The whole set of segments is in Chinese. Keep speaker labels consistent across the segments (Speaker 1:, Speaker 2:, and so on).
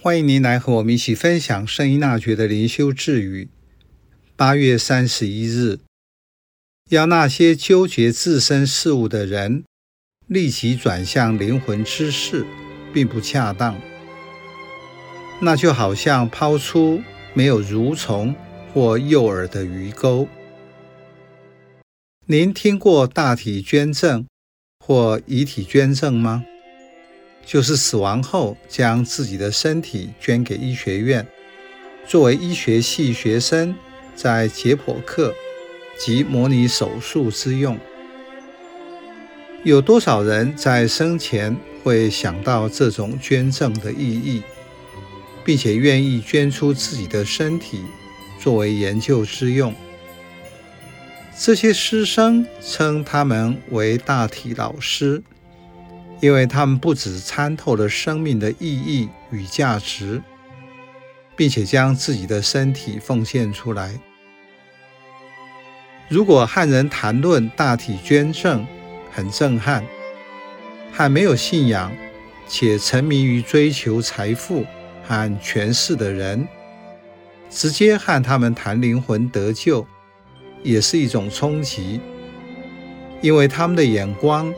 Speaker 1: 欢迎您来和我们一起分享圣依纳爵的灵修智语。八月三十一日，要那些纠结自身事务的人立即转向灵魂之事，并不恰当。那就好像抛出没有蠕虫或诱饵的鱼钩。您听过大体捐赠或遗体捐赠吗？就是死亡后将自己的身体捐给医学院，作为医学系学生在解剖课及模拟手术之用。有多少人在生前会想到这种捐赠的意义，并且愿意捐出自己的身体作为研究之用？这些师生称他们为大体老师。因为他们不只参透了生命的意义与价值，并且将自己的身体奉献出来。如果和人谈论大体捐赠很震撼，和没有信仰且沉迷于追求财富和权势的人，直接和他们谈灵魂得救，也是一种冲击，因为他们的眼光。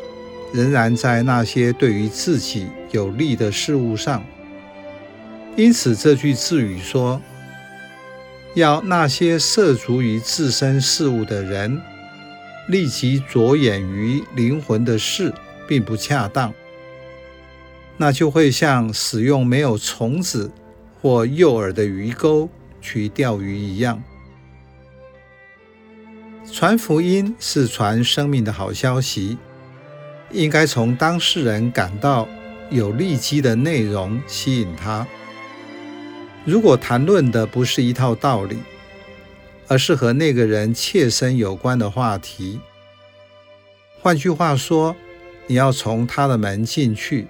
Speaker 1: 仍然在那些对于自己有利的事物上，因此这句智语说：“要那些涉足于自身事物的人立即着眼于灵魂的事，并不恰当。那就会像使用没有虫子或诱饵的鱼钩去钓鱼一样。传福音是传生命的好消息。”应该从当事人感到有利基的内容吸引他。如果谈论的不是一套道理，而是和那个人切身有关的话题，换句话说，你要从他的门进去，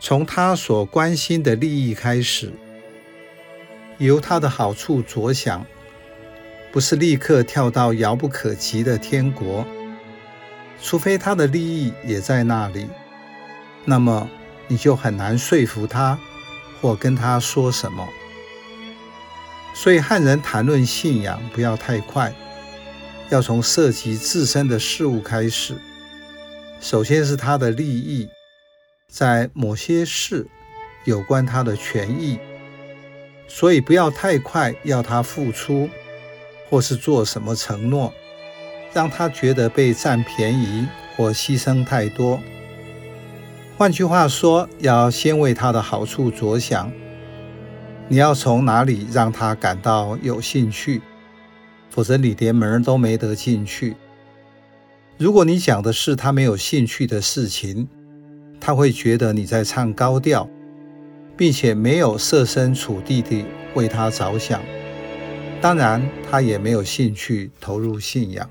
Speaker 1: 从他所关心的利益开始，由他的好处着想，不是立刻跳到遥不可及的天国。除非他的利益也在那里，那么你就很难说服他或跟他说什么。所以汉人谈论信仰不要太快，要从涉及自身的事物开始。首先是他的利益，在某些事有关他的权益，所以不要太快要他付出，或是做什么承诺。让他觉得被占便宜或牺牲太多。换句话说，要先为他的好处着想。你要从哪里让他感到有兴趣？否则你连门都没得进去。如果你讲的是他没有兴趣的事情，他会觉得你在唱高调，并且没有设身处地地为他着想。当然，他也没有兴趣投入信仰。